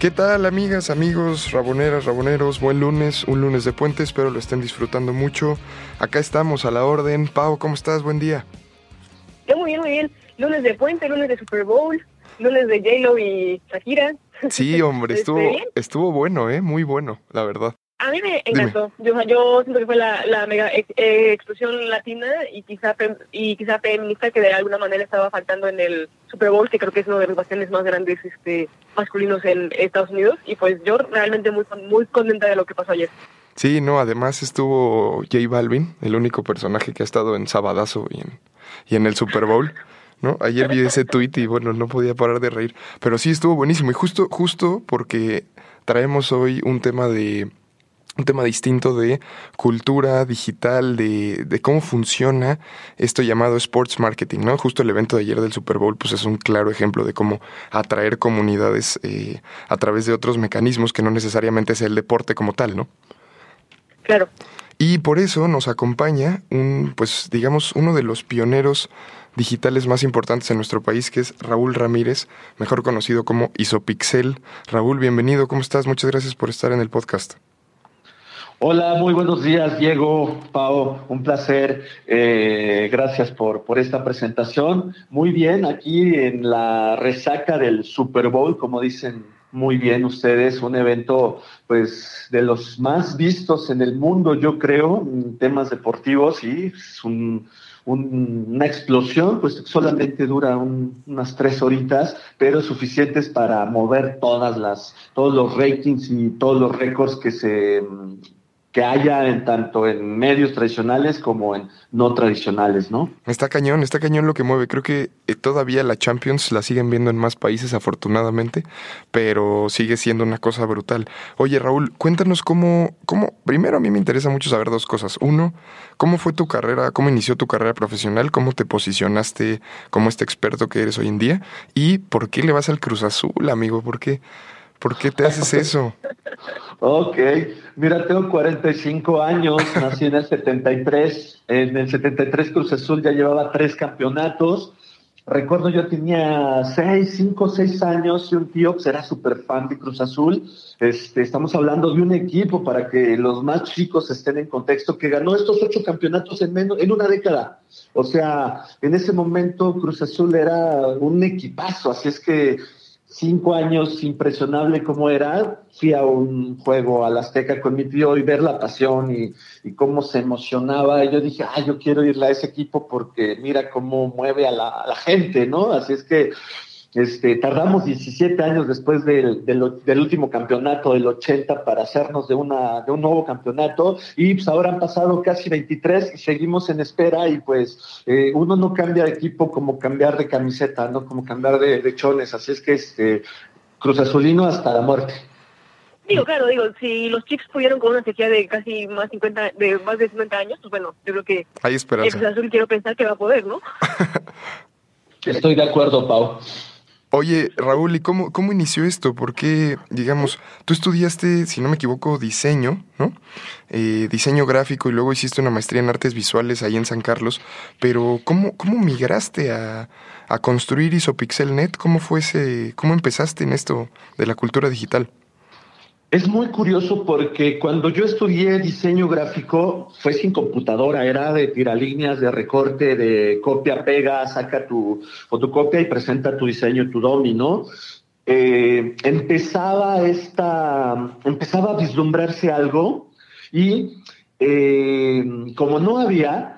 ¿Qué tal amigas, amigos, raboneras, raboneros? Buen lunes, un lunes de puente, espero lo estén disfrutando mucho. Acá estamos a la orden. Pau, ¿cómo estás? Buen día. Muy bien, muy bien. Lunes de puente, lunes de Super Bowl, lunes de J-Lo y Shakira. Sí, hombre, Este, estuvo, estuvo bueno, ¿eh? Muy bueno, la verdad. A mí me encantó. Yo, yo siento que fue la, la mega ex- eh, explosión latina y quizá fem- y quizá feminista que de alguna manera estaba faltando en el Super Bowl, que creo que es uno de los bastiones más grandes este masculinos en Estados Unidos. Y pues yo realmente muy muy contenta de lo que pasó ayer. Sí, no, además estuvo J Balvin, el único personaje que ha estado en Sabadazo y en, y en el Super Bowl, ¿no? Ayer vi ese tweet y bueno, no podía parar de reír. Pero sí estuvo buenísimo. Y justo, justo porque traemos hoy un tema de. Un tema distinto de cultura digital, de, de cómo funciona esto llamado sports marketing, ¿no? Justo el evento de ayer del Super Bowl, pues es un claro ejemplo de cómo atraer comunidades eh, a través de otros mecanismos que no necesariamente es el deporte como tal, ¿no? Claro. Y por eso nos acompaña un, pues digamos, uno de los pioneros digitales más importantes en nuestro país, que es Raúl Ramírez, mejor conocido como Isopixel. Raúl, bienvenido, ¿cómo estás? Muchas gracias por estar en el podcast. Hola, muy buenos días, Diego, Pau, un placer. Eh, gracias por, por esta presentación. Muy bien, aquí en la resaca del Super Bowl, como dicen muy bien ustedes, un evento pues de los más vistos en el mundo, yo creo, en temas deportivos y es un, un- una explosión, pues solamente dura un- unas tres horitas, pero suficientes para mover todas las, todos los ratings y todos los récords que se que haya en tanto en medios tradicionales como en no tradicionales, ¿no? Está cañón, está cañón lo que mueve. Creo que eh, todavía la Champions la siguen viendo en más países, afortunadamente, pero sigue siendo una cosa brutal. Oye, Raúl, cuéntanos cómo, cómo, primero a mí me interesa mucho saber dos cosas. Uno, ¿cómo fue tu carrera, cómo inició tu carrera profesional? ¿Cómo te posicionaste como este experto que eres hoy en día? ¿Y por qué le vas al Cruz Azul, amigo? ¿Por qué, por qué te haces eso? Ok, mira, tengo 45 años, nací en el 73, en el 73 Cruz Azul ya llevaba tres campeonatos. Recuerdo yo tenía seis, cinco, seis años y un tío que era súper fan de Cruz Azul. Este, estamos hablando de un equipo para que los más chicos estén en contexto que ganó estos ocho campeonatos en menos en una década. O sea, en ese momento Cruz Azul era un equipazo, así es que cinco años impresionable como era, fui a un juego al Azteca con mi tío y ver la pasión y, cómo se emocionaba. Y yo dije, ah, yo quiero irle a ese equipo porque mira cómo mueve a la gente, ¿no? Así es que este, tardamos 17 años después del, del, del último campeonato del 80 para hacernos de, una, de un nuevo campeonato y pues ahora han pasado casi 23 y seguimos en espera y pues eh, uno no cambia de equipo como cambiar de camiseta, ¿no? Como cambiar de, de chones, así es que este, Cruz Azulino hasta la muerte. Digo, claro, digo, si los Chiefs pudieron con una sequía de casi más 50, de más de 50 años, pues bueno, yo creo que Hay el esperanza. Cruz Azul quiero pensar que va a poder, ¿no? Estoy de acuerdo, Pau. Oye, Raúl, ¿y cómo, cómo inició esto? Porque, digamos, tú estudiaste, si no me equivoco, diseño, ¿no? Eh, diseño gráfico y luego hiciste una maestría en artes visuales ahí en San Carlos, pero ¿cómo, cómo migraste a, a construir IsoPixelNet? ¿Cómo fue ese, cómo empezaste en esto de la cultura digital? Es muy curioso porque cuando yo estudié diseño gráfico fue sin computadora, era de tiralíneas, de recorte, de copia, pega, saca tu fotocopia y presenta tu diseño, tu domi, ¿no? Eh, empezaba esta, empezaba a vislumbrarse algo y eh, como no había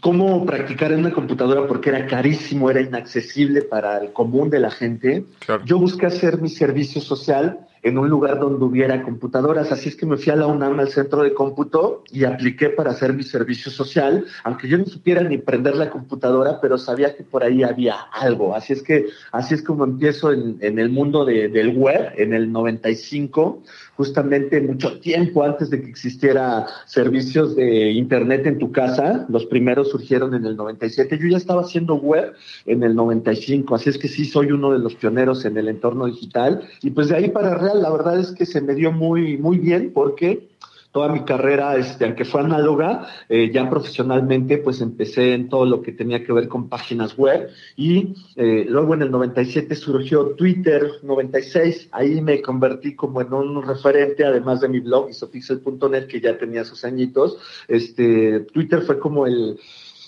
cómo practicar en una computadora porque era carísimo, era inaccesible para el común de la gente, Claro. yo busqué hacer mi servicio social en un lugar donde hubiera computadoras. Así es que me fui a la UNAM, al centro de cómputo, y apliqué para hacer mi servicio social, aunque yo no supiera ni prender la computadora, pero sabía que por ahí había algo. Así es que así es como empiezo en, en el mundo de, del web, en el 95 justamente mucho tiempo antes de que existiera servicios de internet en tu casa. Los primeros surgieron en el 97. Yo ya estaba haciendo web en el 95, así es que sí soy uno de los pioneros en el entorno digital. Y pues de ahí para la verdad es que se me dio muy, muy bien porque toda mi carrera, este, aunque fue análoga, eh, ya profesionalmente, pues empecé en todo lo que tenía que ver con páginas web y eh, luego en el 97 surgió Twitter, 96, ahí me convertí como en un referente, además de mi blog, isopixel.net, que ya tenía sus añitos, este, Twitter fue como el,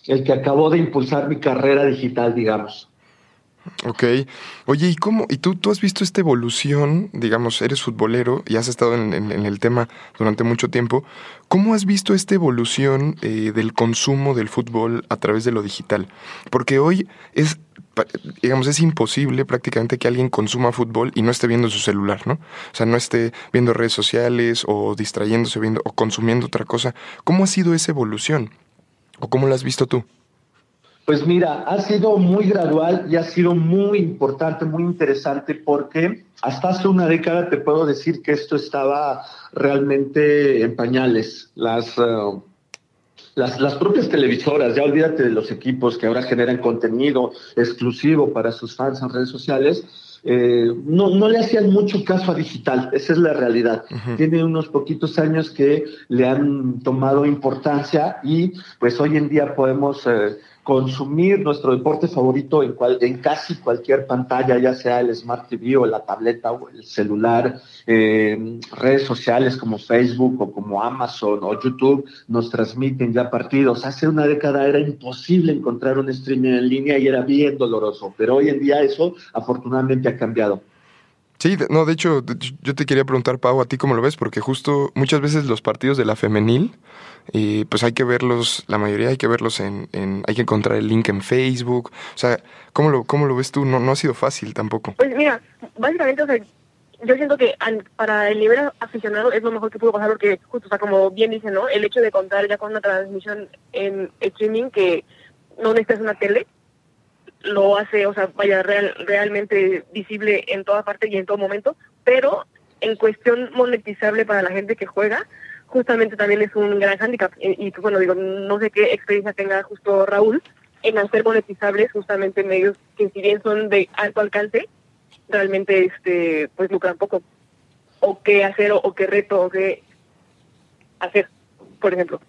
el que acabó de impulsar mi carrera digital, digamos. Ok. Oye, ¿y cómo? ¿Y tú, tú has visto esta evolución? Digamos, eres futbolero y has estado en, el tema durante mucho tiempo. ¿Cómo has visto esta evolución eh, del consumo del fútbol a través de lo digital? Porque hoy es, digamos, es imposible prácticamente que alguien consuma fútbol y no esté viendo su celular, ¿no? O sea, no esté viendo redes sociales o distrayéndose viendo o consumiendo otra cosa. ¿Cómo ha sido esa evolución? ¿O cómo la has visto tú? Pues mira, ha sido muy gradual y ha sido muy importante, muy interesante porque hasta hace una década te puedo decir que esto estaba realmente en pañales. Las, uh, las, las, propias televisoras, ya olvídate de los equipos que ahora generan contenido exclusivo para sus fans en redes sociales, eh, no, no le hacían mucho caso a digital, esa es la realidad. Tiene unos poquitos años que le han tomado importancia y pues hoy en día podemos... Eh, consumir nuestro deporte favorito en, cual, en casi cualquier pantalla, ya sea el Smart TV o la tableta o el celular, eh, redes sociales como Facebook o como Amazon o YouTube nos transmiten ya partidos. Hace una década era imposible encontrar un streaming en línea y era bien doloroso, pero hoy en día eso afortunadamente ha cambiado. Sí, no, de hecho, yo te quería preguntar, Pau, a ti cómo lo ves, porque justo muchas veces los partidos de la femenil, y pues hay que verlos, la mayoría hay que verlos en, en, hay que encontrar el link en Facebook, o sea, ¿cómo lo, cómo lo ves tú? No, no ha sido fácil tampoco. Pues mira, básicamente, o sea, yo siento que para el nivel aficionado es lo mejor que pudo pasar porque justo, o sea, como bien dice, ¿no? El hecho de contar ya con una transmisión en streaming que no necesitas una tele, lo hace, o sea, vaya real, realmente visible en toda parte y en todo momento, pero en cuestión monetizable para la gente que juega, justamente también es un gran hándicap. Y, pues, bueno, digo, no sé qué experiencia tenga justo Raúl en hacer monetizables justamente medios que si bien son de alto alcance, realmente este pues lucran poco. O qué hacer o qué reto o qué hacer, por ejemplo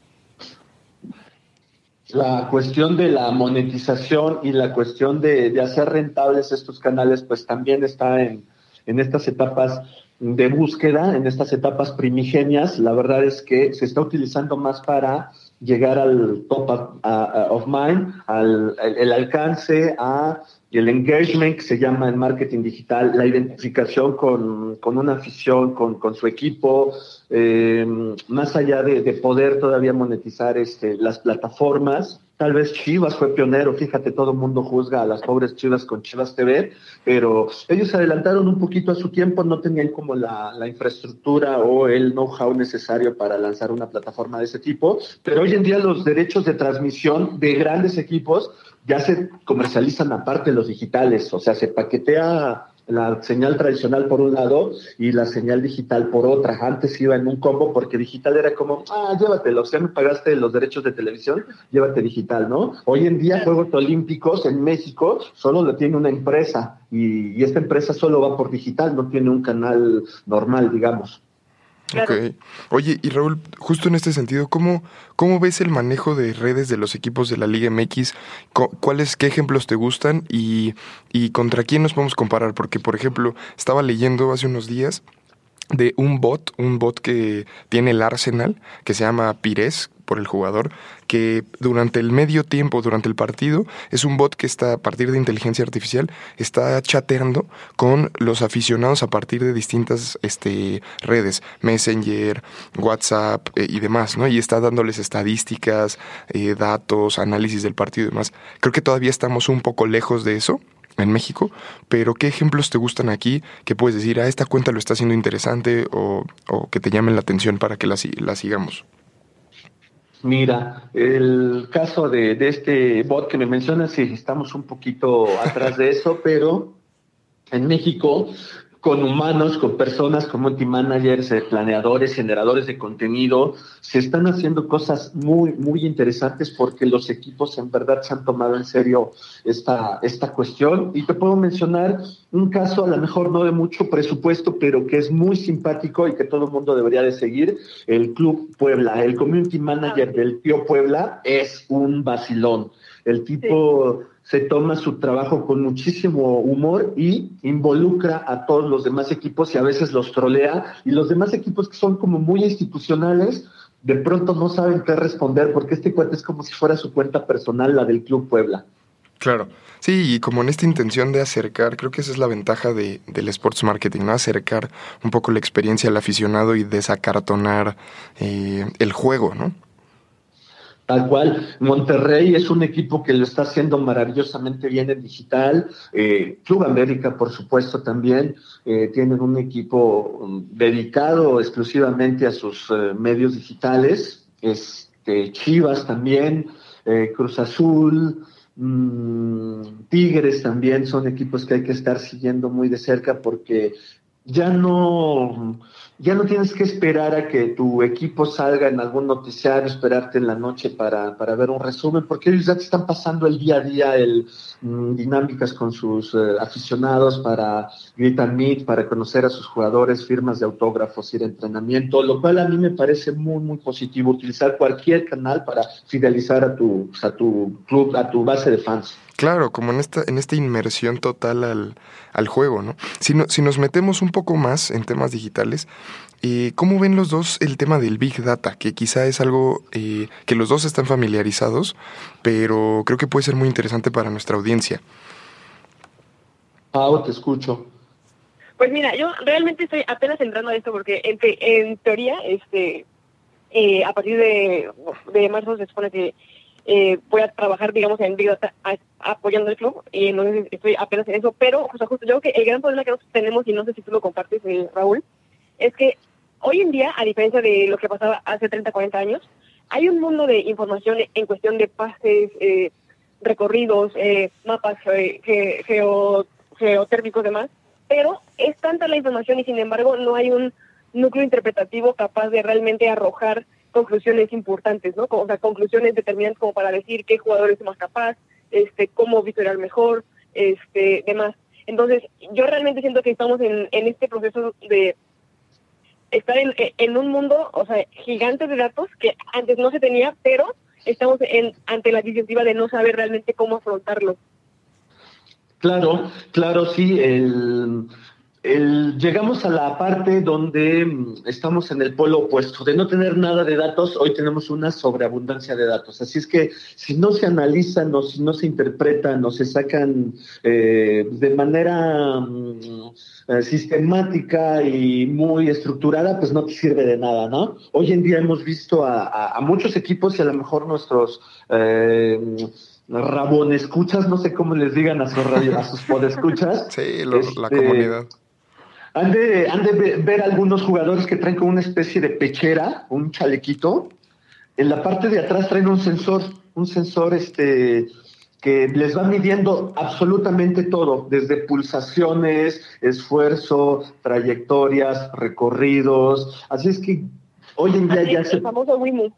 la cuestión de la monetización y la cuestión de, hacer rentables estos canales, pues también está en, en estas etapas de búsqueda, en estas etapas primigenias. La verdad es que se está utilizando más para llegar al top of, mind, al el alcance, a el engagement que se llama en marketing digital, la identificación con, con una afición, con, con su equipo, eh, más allá de, de, poder todavía monetizar este, las plataformas. Tal vez Chivas fue pionero, fíjate, todo el mundo juzga a las pobres Chivas con Chivas TV, pero ellos se adelantaron un poquito a su tiempo, no tenían como la infraestructura o el know-how necesario para lanzar una plataforma de ese tipo, pero hoy en día los derechos de transmisión de grandes equipos ya se comercializan aparte los digitales, o sea, se paquetea la señal tradicional por un lado y la señal digital por otra. Antes iba en un combo porque digital era como, ah, llévatelo, o sea, me pagaste los derechos de televisión, llévate digital, ¿no? Hoy en día Juegos Olímpicos en México solo lo tiene una empresa y, y esta empresa solo va por digital, no tiene un canal normal, digamos. Ok. Oye, y Raúl, justo en este sentido, ¿cómo, ¿cómo ves el manejo de redes de los equipos de la Liga MX? ¿Cuáles, qué ejemplos te gustan y, y contra quién nos podemos comparar? Porque, por ejemplo, estaba leyendo hace unos días de un bot, un bot que tiene el Arsenal, que se llama Pires, por el jugador, que durante el medio tiempo, durante el partido, es un bot que está a partir de inteligencia artificial, está chateando con los aficionados a partir de distintas este, redes, Messenger, WhatsApp eh, y demás, ¿no? Y está dándoles estadísticas, eh, datos, análisis del partido y demás. Creo que todavía estamos un poco lejos de eso, en México, pero ¿qué ejemplos te gustan aquí que puedes decir, a ah, esta cuenta lo está haciendo interesante o, que te llamen la atención para que la, sigamos? Mira, el caso de, de, este bot que me mencionas, sí, estamos un poquito atrás de eso, pero en México con humanos, con personas, con multimanagers, eh, planeadores, generadores de contenido. Se están haciendo cosas muy, muy interesantes porque los equipos en verdad se han tomado en serio esta, esta cuestión. Y te puedo mencionar un caso, a lo mejor no de mucho presupuesto, pero que es muy simpático y que todo el mundo debería de seguir, el Club Puebla. El community manager ah, del Tío Puebla es un vacilón. El tipo se toma su trabajo con muchísimo humor y involucra a todos los demás equipos y a veces los trolea. Y los demás equipos que son como muy institucionales, de pronto no saben qué responder porque este cuate es como si fuera su cuenta personal, la del Club Puebla. Claro. Sí, y como en esta intención de acercar, creo que esa es la ventaja de, del sports marketing, ¿no? Acercar un poco la experiencia al aficionado y desacartonar eh, el juego, ¿no? Tal cual, Monterrey es un equipo que lo está haciendo maravillosamente bien en digital. Eh, Club América, por supuesto, también eh, tienen un equipo um, dedicado exclusivamente a sus eh, medios digitales. Este, Chivas también, Cruz Azul, mm, Tigres también son equipos que hay que estar siguiendo muy de cerca porque ya no ya no tienes que esperar a que tu equipo salga en algún noticiario, esperarte en la noche para, para ver un resumen, porque ellos ya te están pasando el día a día el, mm, dinámicas con sus eh, aficionados para gritar meet, para conocer a sus jugadores, firmas de autógrafos, ir a entrenamiento, lo cual a mí me parece muy, muy positivo, utilizar cualquier canal para fidelizar a tu, a tu club, a tu base de fans. Claro, como en esta, en esta inmersión total al, al juego, ¿no? Si, no, si nos metemos un poco más en temas digitales, eh, ¿cómo ven los dos el tema del Big Data? Que quizá es algo eh, que los dos están familiarizados, pero creo que puede ser muy interesante para nuestra audiencia. Pau, te escucho. Pues mira, yo realmente estoy apenas entrando a esto porque en, en teoría, este, eh, a partir de, de marzo se supone que eh, voy a trabajar, digamos, en Big apoyando el club y entonces estoy apenas en eso. Pero, o sea, justo yo creo que el gran problema que nosotros tenemos, y no sé si tú lo compartes, eh, Raúl, es que hoy en día, a diferencia de lo que pasaba hace 30, 40 años, hay un mundo de información en cuestión de pases, eh, recorridos, eh, mapas ge geo geotérmicos demás, pero es tanta la información y sin embargo no hay un núcleo interpretativo capaz de realmente arrojar conclusiones importantes, ¿no? O sea, conclusiones determinantes como para decir qué jugador es más capaz, este, cómo visualizar mejor, este, demás. Entonces, yo realmente siento que estamos en, este proceso de estar en, en un mundo, o sea, gigante de datos que antes no se tenía, pero estamos en, ante la disyuntiva de no saber realmente cómo afrontarlo. Claro, claro, sí. El, llegamos a la parte donde mm, estamos en el polo opuesto. De no tener nada de datos, hoy tenemos una sobreabundancia de datos. Así es que si no se analizan o si no se interpretan o se sacan eh, de manera mm, eh, sistemática y muy estructurada, pues no te sirve de nada, ¿no? Hoy en día hemos visto a, muchos equipos y a lo mejor nuestros... Eh, Rabón escuchas, no sé cómo les digan a sus radio, a sus podescuchas. Sí, la este, comunidad. Han de, han de ver algunos jugadores que traen como una especie de pechera, un chalequito. En la parte de atrás traen un sensor, un sensor este, que les va midiendo absolutamente todo, desde pulsaciones, esfuerzo, trayectorias, recorridos. Así es que hoy en día ya se... El famoso Wimu.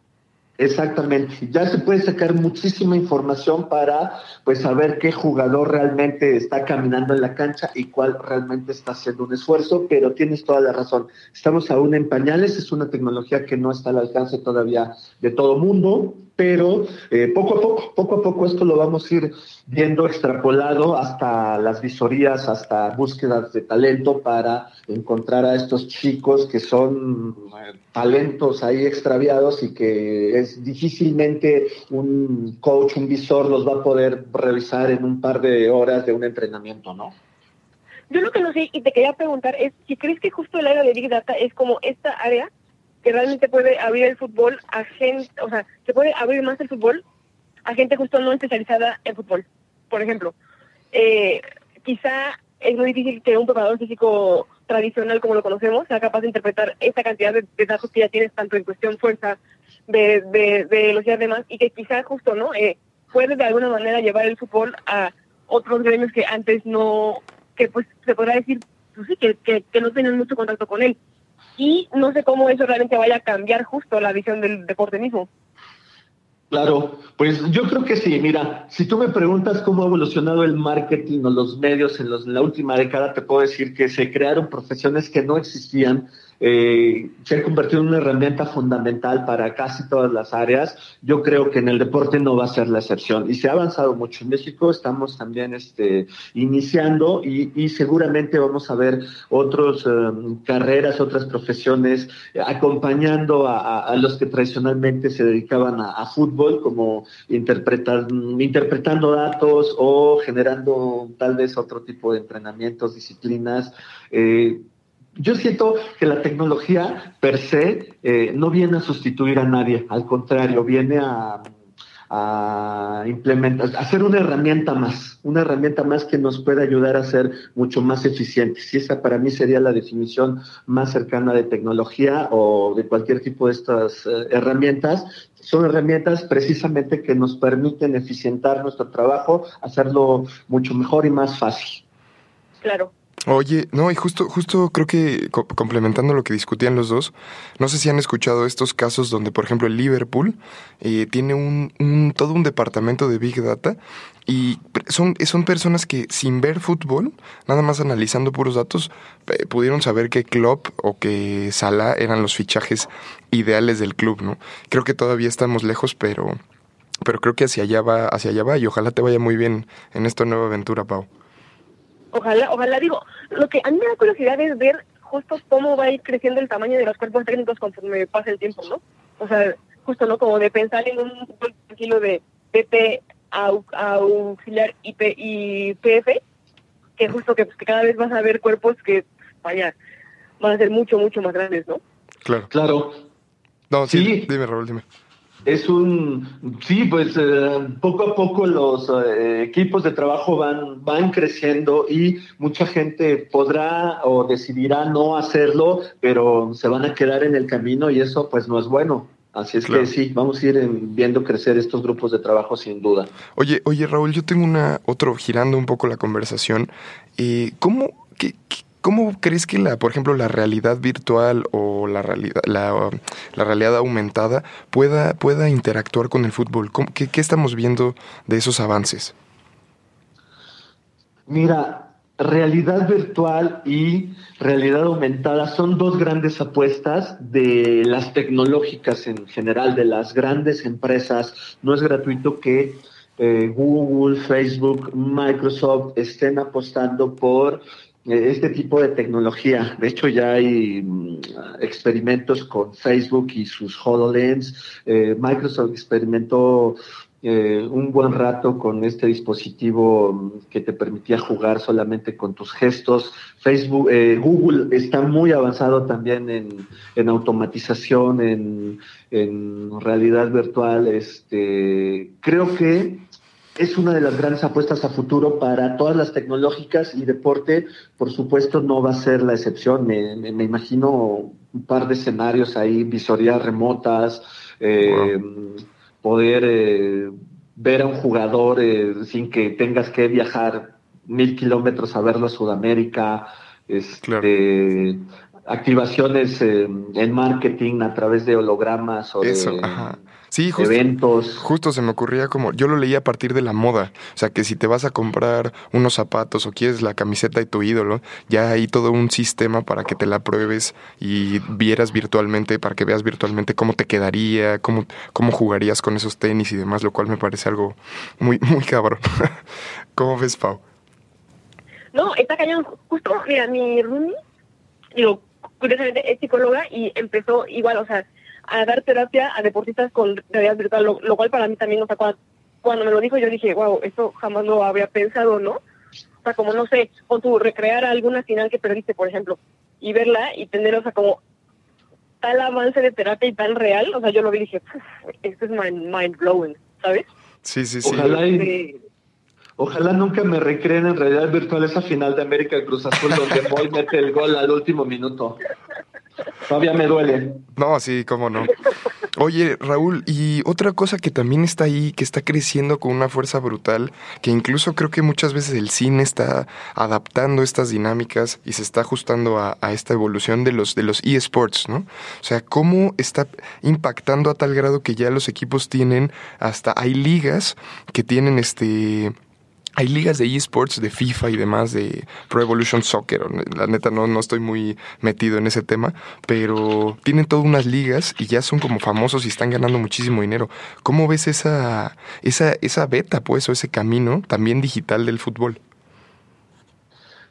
Exactamente, ya se puede sacar muchísima información para pues saber qué jugador realmente está caminando en la cancha y cuál realmente está haciendo un esfuerzo, pero tienes toda la razón. Estamos aún en pañales, es una tecnología que no está al alcance todavía de todo mundo, pero eh, poco a poco, poco a poco esto lo vamos a ir viendo extrapolado hasta las visorías, hasta búsquedas de talento para encontrar a estos chicos que son eh, talentos ahí extraviados y que es difícilmente un coach, un visor los va a poder revisar en un par de horas de un entrenamiento, ¿no? Yo lo que no sé y te quería preguntar es si crees que justo el área de Big Data es como esta área que realmente puede abrir el fútbol a gente, o sea, se puede abrir más el fútbol a gente justo no especializada en fútbol. Por ejemplo, eh, quizá es muy difícil que un preparador físico tradicional como lo conocemos sea capaz de interpretar esta cantidad de, de datos que ya tienes tanto en cuestión fuerza, de, de, de velocidad y demás, y que quizá justo, ¿no? Eh, puede de alguna manera llevar el fútbol a otros gremios que antes no, que pues se podrá decir, pues sí, que, que, que no tienen mucho contacto con él. Y no sé cómo eso realmente vaya a cambiar justo la visión del deporte mismo. Claro, pues yo creo que sí. Mira, si tú me preguntas cómo ha evolucionado el marketing o los medios en, los, en la última década, te puedo decir que se crearon profesiones que no existían eh, se ha convertido en una herramienta fundamental para casi todas las áreas. Yo creo que en el deporte no va a ser la excepción y se ha avanzado mucho. En México estamos también este, iniciando y, seguramente vamos a ver otras um, carreras, otras profesiones eh, acompañando a, los que tradicionalmente se dedicaban a, fútbol, como interpretando datos o generando tal vez otro tipo de entrenamientos, disciplinas. Eh, yo siento que la tecnología per se eh, no viene a sustituir a nadie, al contrario, viene a, implementar, a ser una herramienta más, una herramienta más que nos puede ayudar a ser mucho más eficientes. Y esa para mí sería la definición más cercana de tecnología o de cualquier tipo de estas eh, herramientas. Son herramientas precisamente que nos permiten eficientar nuestro trabajo, hacerlo mucho mejor y más fácil. Claro. Oye, no, y justo, justo creo que co complementando lo que discutían los dos, no sé si han escuchado estos casos donde, por ejemplo, el Liverpool eh, tiene un, un, todo un departamento de Big Data y son, son personas que sin ver fútbol, nada más analizando puros datos, pudieron saber que Klopp o que Salah eran los fichajes ideales del club, ¿no? Creo que todavía estamos lejos, pero, pero creo que hacia allá va, hacia allá va y ojalá te vaya muy bien en esta nueva aventura, Pau. Ojalá, ojalá digo, lo que a mí me da curiosidad es ver justo cómo va a ir creciendo el tamaño de los cuerpos técnicos conforme pase el tiempo, ¿no? O sea, justo, ¿no? Como de pensar en un kilo de PP, au, auxiliar y, P, y PF, que justo que, pues, que cada vez vas a ver cuerpos que, vaya, van a ser mucho, mucho más grandes, ¿no? Claro. Claro. No, sí, sí. dime, Raúl, dime es un sí pues eh, poco a poco los eh, equipos de trabajo van van creciendo y mucha gente podrá o decidirá no hacerlo pero se van a quedar en el camino y eso pues no es bueno Así es claro. que sí, vamos a ir viendo crecer estos grupos de trabajo sin duda. Oye, oye Raúl, yo tengo una otro girando un poco la conversación. Eh, ¿Cómo qué, qué ¿Cómo crees que la, por ejemplo, la realidad virtual o la realidad, la, realidad aumentada pueda, pueda interactuar con el fútbol? Qué, ¿Qué, estamos viendo de esos avances? Mira, realidad virtual y realidad aumentada son dos grandes apuestas de las tecnológicas en general, de las grandes empresas. No es gratuito que eh, Google, Facebook, Microsoft estén apostando por este tipo de tecnología. De hecho, ya hay mm, experimentos con Facebook y sus HoloLens. Eh, Microsoft experimentó eh, un buen rato con este dispositivo mm, que te permitía jugar solamente con tus gestos. Facebook, eh, Google está muy avanzado también en, en automatización, en, en, realidad virtual. Este, creo que es una de las grandes apuestas a futuro para todas las tecnológicas y deporte, por supuesto, no va a ser la excepción. Me, me, me imagino un par de escenarios ahí, visorías remotas, eh, wow. poder eh, ver a un jugador eh, sin que tengas que viajar mil kilómetros a verlo a Sudamérica. Este, claro. Activaciones en marketing a través de hologramas o Eso, de ajá. Sí, justo, eventos. Justo se me ocurría como, yo lo leí a partir de la moda, o sea que si te vas a comprar unos zapatos o quieres la camiseta de tu ídolo, ya hay todo un sistema para que te la pruebes y vieras virtualmente, para que veas virtualmente cómo te quedaría, cómo, cómo jugarías con esos tenis y demás, lo cual me parece algo muy, muy cabrón. ¿Cómo ves, Pau? No, está cañón. Justo, mira, mi roomie, digo, curiosamente es psicóloga y empezó igual, o sea, a dar terapia a deportistas con realidad virtual, lo, lo cual para mí también, o sea, cuando, cuando, me lo dijo yo dije, wow, eso jamás lo había pensado, ¿no? O sea, como, no sé, con tu recrear alguna final que perdiste, por ejemplo, y verla y tener, o sea, como tal avance de terapia y tan real, o sea, yo lo vi y dije, esto es mind, mind blowing, ¿sabes? Sí, sí, sí. Ojalá y, Ojalá nunca me recreen en realidad virtual esa final de América Cruz Azul donde Boy mete el gol al último minuto. Todavía me duele. No, sí, cómo no. Oye, Raúl, y otra cosa que también está ahí, que está creciendo con una fuerza brutal, que incluso creo que muchas veces el cine está adaptando estas dinámicas y se está ajustando a, a esta evolución de los, de los eSports, ¿no? O sea, cómo está impactando a tal grado que ya los equipos tienen hasta, hay ligas que tienen este hay ligas de esports, de FIFA y demás, de Pro Evolution Soccer. La neta no, no estoy muy metido en ese tema, pero tienen todas unas ligas y ya son como famosos y están ganando muchísimo dinero. ¿Cómo ves esa, esa, esa beta, pues, o ese camino también digital del fútbol?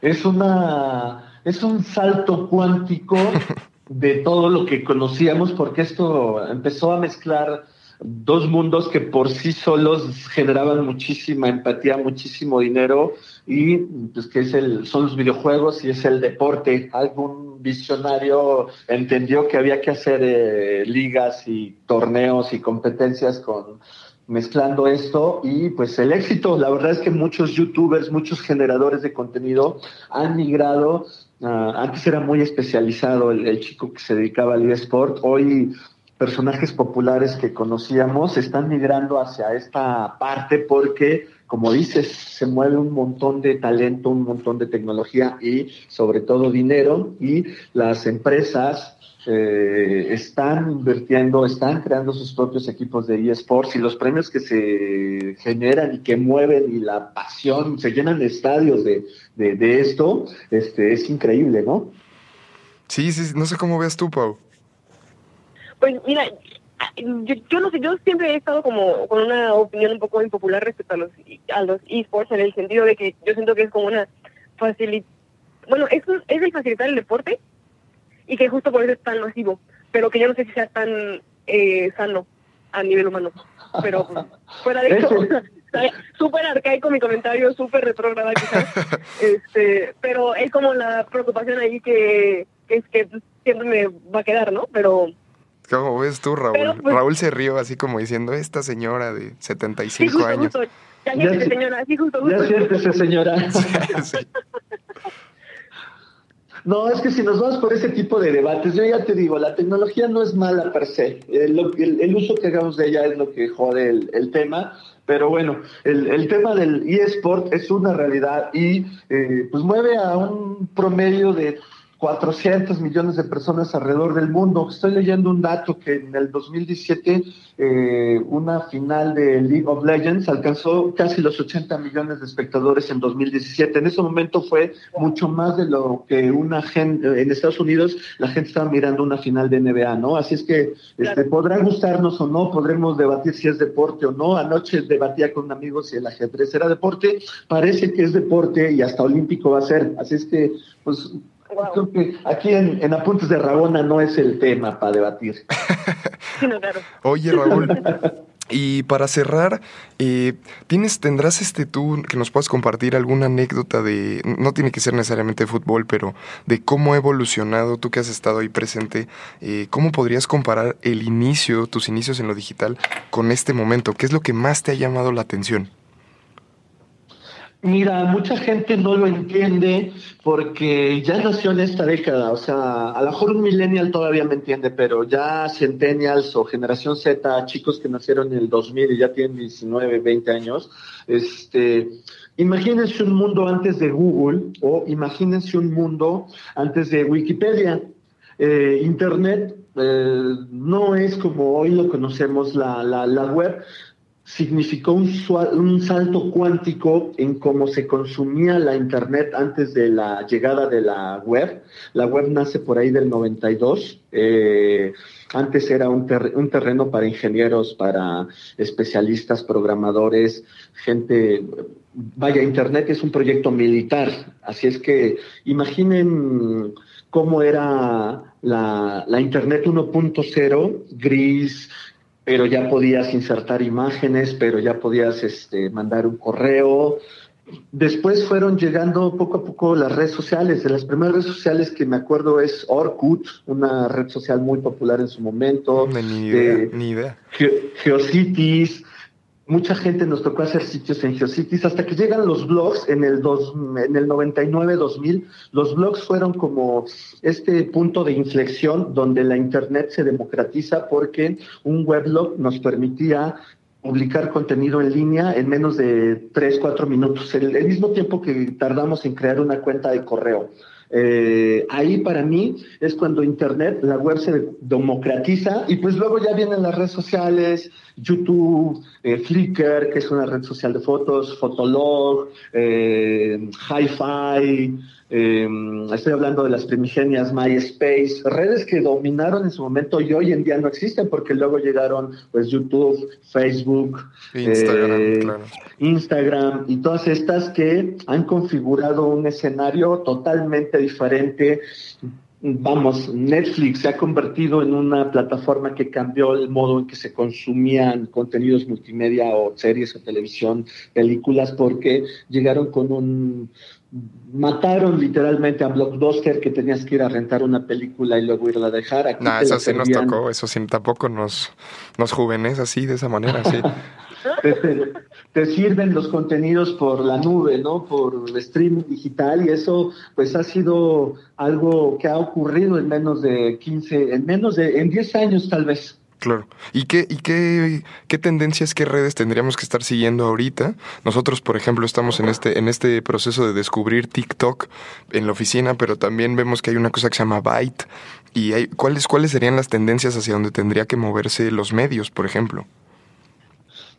Es una, es un salto cuántico de todo lo que conocíamos, porque esto empezó a mezclar dos mundos que por sí solos generaban muchísima empatía, muchísimo dinero y pues que es el, son los videojuegos y es el deporte. Algún visionario entendió que había que hacer eh, ligas y torneos y competencias con mezclando esto y pues el éxito, la verdad es que muchos youtubers, muchos generadores de contenido han migrado, uh, antes era muy especializado el, el, chico que se dedicaba al eSport, hoy personajes populares que conocíamos están migrando hacia esta parte porque, como dices, se mueve un montón de talento, un montón de tecnología y sobre todo dinero y las empresas eh, están invirtiendo, están creando sus propios equipos de eSports y los premios que se generan y que mueven y la pasión, se llenan estadios de, de, esto, este, es increíble, ¿no? Sí, sí, no sé cómo veas tú, Pau. Pues mira, yo, yo, no sé, yo siempre he estado como con una opinión un poco impopular respecto a los a los esports en el sentido de que yo siento que es como una facilidad, bueno, es, un, es el facilitar el deporte y que justo por eso es tan masivo, pero que yo no sé si sea tan eh, sano a nivel humano, pero pues, fuera de eso, súper arcaico mi comentario, súper retrógrada quizás, este, pero es como la preocupación ahí que, que es que siempre me va a quedar, ¿no? Pero ¿Cómo ves tú, Raúl? Pero, pues, Raúl se rió así como diciendo, esta señora de 75 sí, justo, años. Justo. Ya siéntese, señora, sí, justo, justo. Ya siéntese, señora. sí, sí. No, es que si nos vamos por ese tipo de debates, yo ya te digo, la tecnología no es mala per se. El, el, el uso que hagamos de ella es lo que jode el, el tema. Pero bueno, el, el, tema del eSport es una realidad y eh, pues mueve a un promedio de 400 millones de personas alrededor del mundo. Estoy leyendo un dato que en el 2017 eh, una final de League of Legends alcanzó casi los 80 millones de espectadores en 2017. En ese momento fue mucho más de lo que una gente en Estados Unidos la gente estaba mirando una final de NBA, ¿no? Así es que este, podrá gustarnos o no, podremos debatir si es deporte o no. Anoche debatía con un amigo si el ajedrez era deporte. Parece que es deporte y hasta olímpico va a ser. Así es que, pues. Creo que aquí en, en, Apuntes de Rabona no es el tema para debatir. Sí, no, claro. Oye, Raúl. Y para cerrar, eh, ¿tienes, tendrás este tú que nos puedas compartir alguna anécdota de, no tiene que ser necesariamente de fútbol, pero de cómo ha evolucionado, tú que has estado ahí presente, eh, cómo podrías comparar el inicio, tus inicios en lo digital, con este momento? ¿Qué es lo que más te ha llamado la atención? Mira, mucha gente no lo entiende porque ya nació en esta década, o sea, a lo mejor un millennial todavía me entiende, pero ya centennials o generación Z, chicos que nacieron en el 2000 y ya tienen 19, 20 años, este, imagínense un mundo antes de Google o imagínense un mundo antes de Wikipedia. Eh, Internet eh, no es como hoy lo conocemos la, la, la web, significó un, un, salto cuántico en cómo se consumía la Internet antes de la llegada de la web. La web nace por ahí del 92. Eh, antes era un, ter un, terreno para ingenieros, para especialistas, programadores, gente... Vaya, Internet es un proyecto militar. Así es que imaginen cómo era la, la Internet 1.0, gris, pero ya podías insertar imágenes, pero ya podías este, mandar un correo. Después fueron llegando poco a poco las redes sociales. De las primeras redes sociales que me acuerdo es Orkut, una red social muy popular en su momento. Ni idea. Eh, ni idea. Ge Geocities. Mucha gente nos tocó hacer sitios en Geocities hasta que llegan los blogs en el, dos, en el 99-2000. Los blogs fueron como este punto de inflexión donde la Internet se democratiza porque un weblog nos permitía publicar contenido en línea en menos de 3, 4 minutos, el, el mismo tiempo que tardamos en crear una cuenta de correo. Eh, ahí para mí es cuando Internet, la web se democratiza y pues luego ya vienen las redes sociales, YouTube, eh, Flickr, que es una red social de fotos, Fotolog, eh, Hi-Fi, eh, estoy hablando de las primigenias MySpace, redes que dominaron en su momento y hoy en día no existen porque luego llegaron pues YouTube, Facebook, Instagram, eh, claro. Instagram y todas estas que han configurado un escenario totalmente diferente. Vamos, Netflix se ha convertido en una plataforma que cambió el modo en que se consumían contenidos multimedia o series o televisión, películas, porque llegaron con un, mataron literalmente a Blockbuster que tenías que ir a rentar una película y luego irla a dejar. Aquí Nah, eso sí nos tocó, eso sí tampoco nos, nos juvenes así, de esa manera, sí. Te, te- te sirven los contenidos por la nube, ¿no? Por el streaming digital y eso pues ha sido algo que ha ocurrido en menos de 15, en menos de, en 10 años tal vez. Claro. ¿Y qué, y qué, qué tendencias, qué redes tendríamos que estar siguiendo ahorita? Nosotros, por ejemplo, estamos en este, en este proceso de descubrir TikTok en la oficina, pero también vemos que hay una cosa que se llama Byte. ¿Y hay, cuáles, cuáles serían las tendencias hacia donde tendría que moverse los medios, por ejemplo?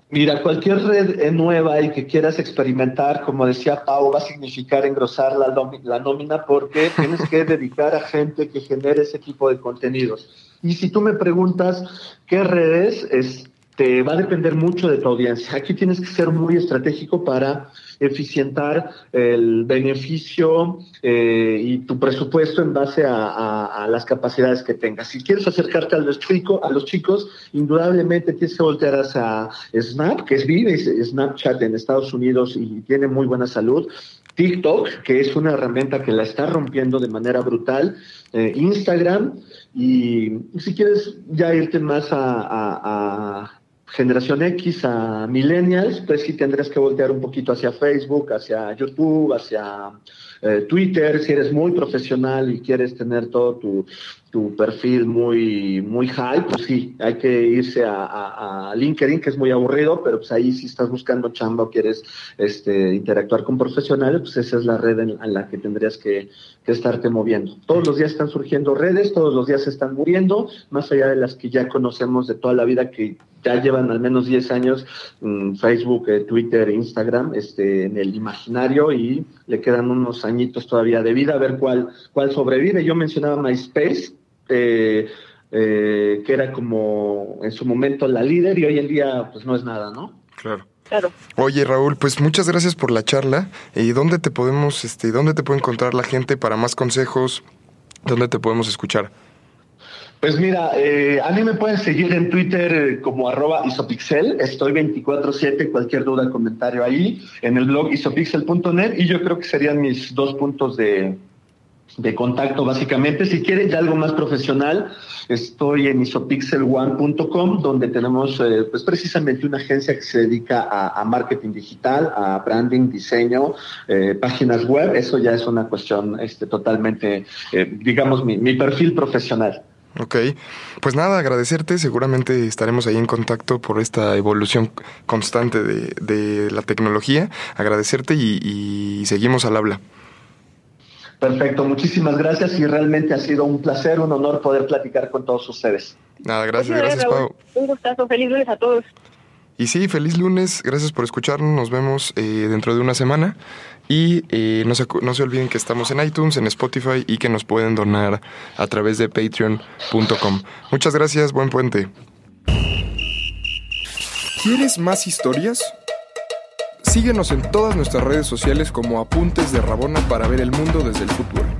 Mira, cualquier red nueva y que quieras experimentar, como decía Pau, va a significar engrosar la nómina porque tienes que dedicar a gente que genere ese tipo de contenidos. Y si tú me preguntas qué redes, este, va a depender mucho de tu audiencia. Aquí tienes que ser muy estratégico para eficientar el beneficio eh, y tu presupuesto en base a, las capacidades que tengas. Si quieres acercarte a los, chico, a los chicos, indudablemente tienes que voltear hacia Snap, que es vive Snapchat en Estados Unidos y tiene muy buena salud. TikTok, que es una herramienta que la está rompiendo de manera brutal, eh, Instagram, y si quieres ya irte más a, a- generación X, a millennials, pues sí tendrás que voltear un poquito hacia Facebook, hacia YouTube, hacia eh, Twitter, si eres muy profesional y quieres tener todo tu, perfil muy, muy high, pues sí, hay que irse a, LinkedIn, que es muy aburrido, pero pues ahí si estás buscando chamba o quieres este, interactuar con profesionales, pues esa es la red en, la que tendrías que, estarte moviendo. Todos los días están surgiendo redes, todos los días se están muriendo, más allá de las que ya conocemos de toda la vida, que ya llevan al menos 10 años, mm, Facebook, eh, Twitter, Instagram, este, en el imaginario y le quedan unos añitos todavía de vida, a ver cuál, cuál sobrevive. Yo mencionaba MySpace, eh, eh, que era como en su momento la líder y hoy en día pues no es nada, ¿no? Claro. Claro. Oye, Raúl, pues muchas gracias por la charla. ¿Y dónde te podemos, este, dónde te puede encontrar la gente para más consejos? ¿Dónde te podemos escuchar? Pues mira, eh, a mí me pueden seguir en Twitter eh, como arroba isopixel, estoy 24/7, cualquier duda, comentario ahí, en el blog isopixel.net y yo creo que serían mis dos puntos de, de contacto básicamente. Si quieren ya algo más profesional, estoy en isopixelone.com donde tenemos eh, pues precisamente una agencia que se dedica a, a marketing digital, a branding, diseño, eh, páginas web. Eso ya es una cuestión este, totalmente, eh, digamos, mi, mi perfil profesional. Ok, pues nada, agradecerte. Seguramente estaremos ahí en contacto por esta evolución constante de, de la tecnología. Agradecerte y, y seguimos al habla. Perfecto, muchísimas gracias y realmente ha sido un placer, un honor poder platicar con todos ustedes. Nada, gracias, gracias. Pau. Un gustazo. Feliz lunes a todos. Y sí, feliz lunes, gracias por escucharnos. Nos vemos eh, dentro de una semana. Y eh, no, se, no se olviden que estamos en iTunes, en Spotify y que nos pueden donar a través de patreon.com. Muchas gracias, buen puente. ¿Quieres más historias? Síguenos en todas nuestras redes sociales como Apuntes de Rabona para ver el mundo desde el futuro.